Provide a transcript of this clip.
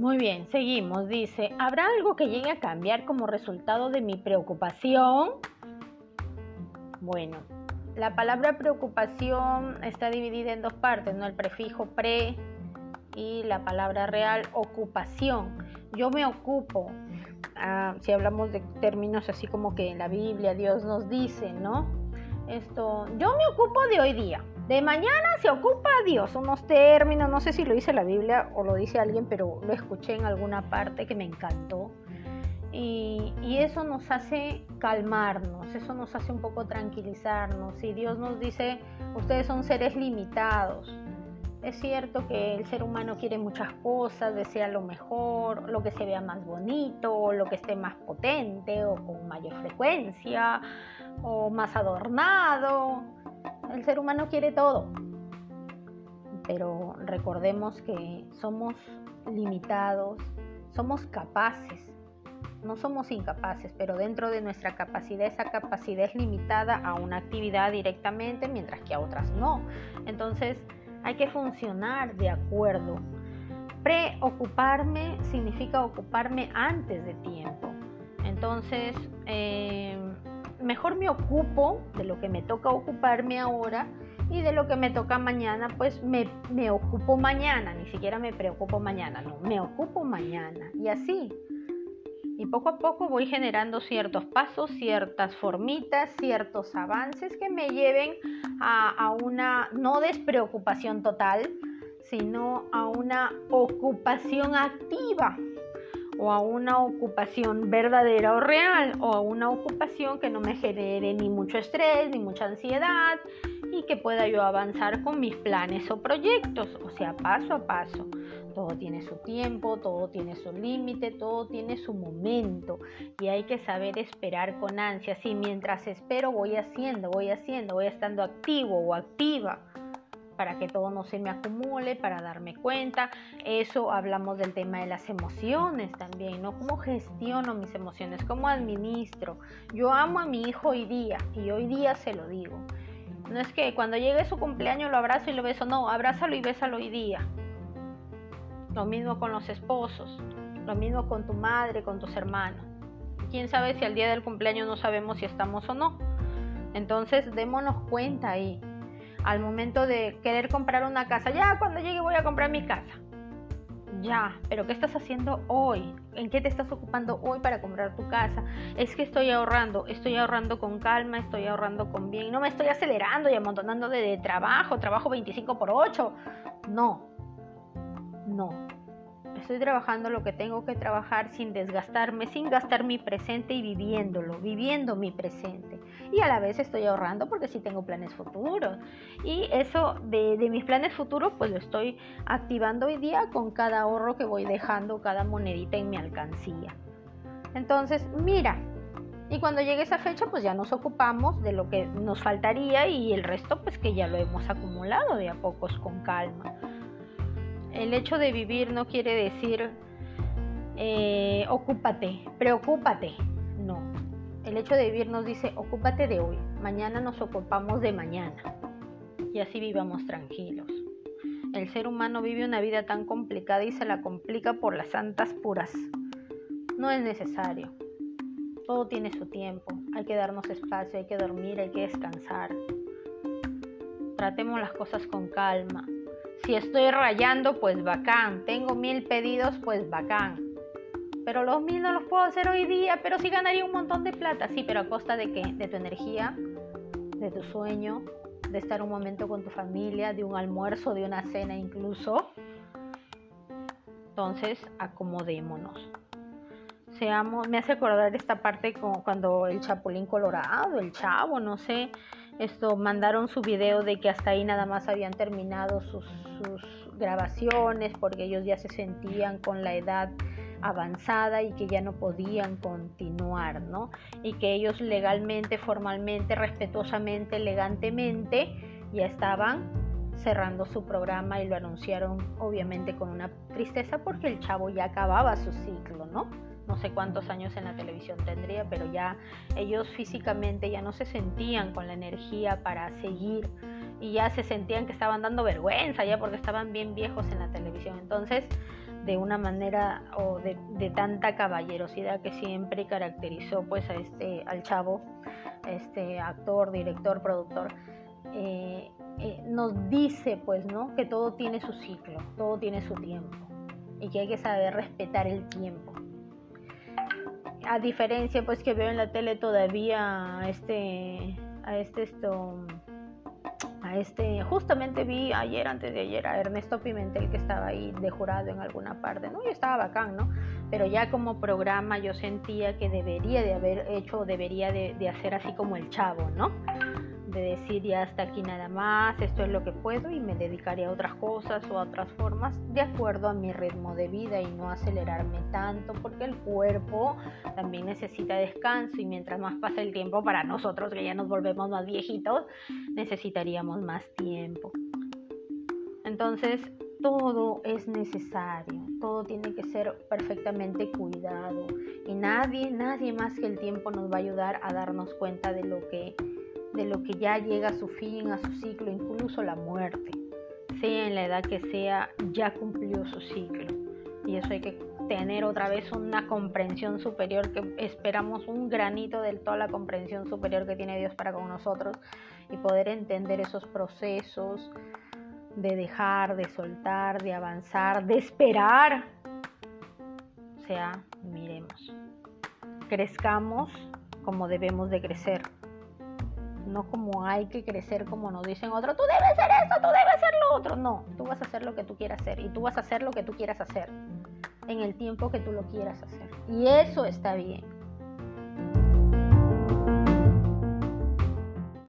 Muy bien, seguimos. Dice, ¿habrá algo que llegue a cambiar como resultado de mi preocupación? Bueno, la palabra preocupación está dividida en dos partes, ¿no? El prefijo pre y la palabra real ocupación. Yo me ocupo. Ah, si hablamos de términos así como que en la Biblia Dios nos dice, ¿no? Esto, yo me ocupo de hoy día. De mañana se ocupa Dios, unos términos, no sé si lo dice la Biblia o lo dice alguien, pero lo escuché en alguna parte que me encantó. Y, y, eso nos hace calmarnos, eso nos hace un poco tranquilizarnos. Y Dios nos dice, ustedes son seres limitados, es cierto que el ser humano quiere muchas cosas, desea lo mejor, lo que se vea más bonito, lo que esté más potente o con mayor frecuencia o más adornado. El ser humano quiere todo. Pero recordemos que somos limitados, somos capaces. No somos incapaces, pero dentro de nuestra capacidad, esa capacidad es limitada a una actividad directamente, mientras que a otras no. Entonces, hay que funcionar de acuerdo. Preocuparme significa ocuparme antes de tiempo. Entonces, eh, mejor me ocupo de lo que me toca ocuparme ahora y de lo que me toca mañana, pues me, me ocupo mañana, ni siquiera me preocupo mañana, no, me ocupo mañana. Y así, y poco a poco voy generando ciertos pasos, ciertas formitas, ciertos avances que me lleven a, una no despreocupación total, sino a una ocupación activa o a una ocupación verdadera o real o a una ocupación que no me genere ni mucho estrés ni mucha ansiedad y que pueda yo avanzar con mis planes o proyectos, o sea, paso a paso. Todo tiene su tiempo, todo tiene su límite, todo tiene su momento y hay que saber esperar con ansia. Si mientras espero voy haciendo, voy haciendo, voy estando activo o activa para que todo no se me acumule, para darme cuenta. Eso hablamos del tema de las emociones también, ¿no? ¿Cómo gestiono mis emociones? ¿Cómo administro? Yo amo a mi hijo hoy día y hoy día se lo digo. No es que cuando llegue su cumpleaños lo abrazo y lo beso, no, abrázalo y bésalo hoy día. Lo mismo con los esposos, lo mismo con tu madre, con tus hermanos. Quién sabe si al día del cumpleaños no sabemos si estamos o no. Entonces démonos cuenta ahí. Al momento de querer comprar una casa, ya cuando llegue voy a comprar mi casa. Ya, pero ¿qué estás haciendo hoy? ¿En qué te estás ocupando hoy para comprar tu casa? Es que estoy ahorrando, estoy ahorrando con calma, estoy ahorrando con bien. No me estoy acelerando y amontonando de, trabajo, trabajo 25 por 8. No, no. Estoy trabajando lo que tengo que trabajar sin desgastarme, sin gastar mi presente y viviéndolo, viviendo mi presente. Y a la vez estoy ahorrando porque sí tengo planes futuros. Y eso de, mis planes futuros pues lo estoy activando hoy día con cada ahorro que voy dejando, cada monedita en mi alcancía. Entonces, mira, y cuando llegue esa fecha, pues ya nos ocupamos de lo que nos faltaría y el resto, pues que ya lo hemos acumulado de a pocos con calma. El hecho de vivir no quiere decir eh, ocúpate, preocúpate. No. El hecho de vivir nos dice ocúpate de hoy. Mañana nos ocupamos de mañana. Y así vivamos tranquilos. El ser humano vive una vida tan complicada y se la complica por las santas puras. No es necesario. Todo tiene su tiempo. Hay que darnos espacio, hay que dormir, hay que descansar. Tratemos las cosas con calma. Si estoy rayando, pues bacán. Tengo mil pedidos, pues bacán. Pero los mil no los puedo hacer hoy día, pero sí ganaría un montón de plata. Sí, pero a costa de qué? De tu energía, de tu sueño, de estar un momento con tu familia, de un almuerzo, de una cena incluso. Entonces, acomodémonos. Seamos, me hace acordar esta parte cuando el Chapulín Colorado, el Chavo, no sé, esto mandaron su video de que hasta ahí nada más habían terminado sus, grabaciones porque ellos ya se sentían con la edad avanzada y que ya no podían continuar, ¿no? Y que ellos legalmente, formalmente, respetuosamente, elegantemente ya estaban cerrando su programa y lo anunciaron obviamente con una tristeza porque el chavo ya acababa su ciclo, ¿no? No sé cuántos años en la televisión tendría, pero ya ellos físicamente ya no se sentían con la energía para seguir y ya se sentían que estaban dando vergüenza ya porque estaban bien viejos en la televisión. Entonces, de una manera o de, tanta caballerosidad que siempre caracterizó pues a este al chavo este actor director productor eh, eh, nos dice pues no que todo tiene su ciclo todo tiene su tiempo y que hay que saber respetar el tiempo a diferencia pues que veo en la tele todavía a este a este esto a este justamente vi ayer antes de ayer a Ernesto Pimentel que estaba ahí de jurado en alguna parte no y estaba bacán no pero ya como programa yo sentía que debería de haber hecho debería de, de hacer así como el chavo no de decir ya hasta aquí nada más, esto es lo que puedo y me dedicaré a otras cosas o a otras formas de acuerdo a mi ritmo de vida y no acelerarme tanto porque el cuerpo también necesita descanso y mientras más pasa el tiempo para nosotros que ya nos volvemos más viejitos necesitaríamos más tiempo. Entonces todo es necesario, todo tiene que ser perfectamente cuidado y nadie, nadie más que el tiempo nos va a ayudar a darnos cuenta de lo que de lo que ya llega a su fin, a su ciclo, incluso la muerte, sea en la edad que sea, ya cumplió su ciclo. Y eso hay que tener otra vez una comprensión superior, que esperamos un granito de toda la comprensión superior que tiene Dios para con nosotros y poder entender esos procesos de dejar, de soltar, de avanzar, de esperar. O sea, miremos, crezcamos como debemos de crecer no como hay que crecer como nos dicen otros, tú debes hacer esto, tú debes hacer lo otro. No, tú vas a hacer lo que tú quieras hacer y tú vas a hacer lo que tú quieras hacer en el tiempo que tú lo quieras hacer. Y eso está bien.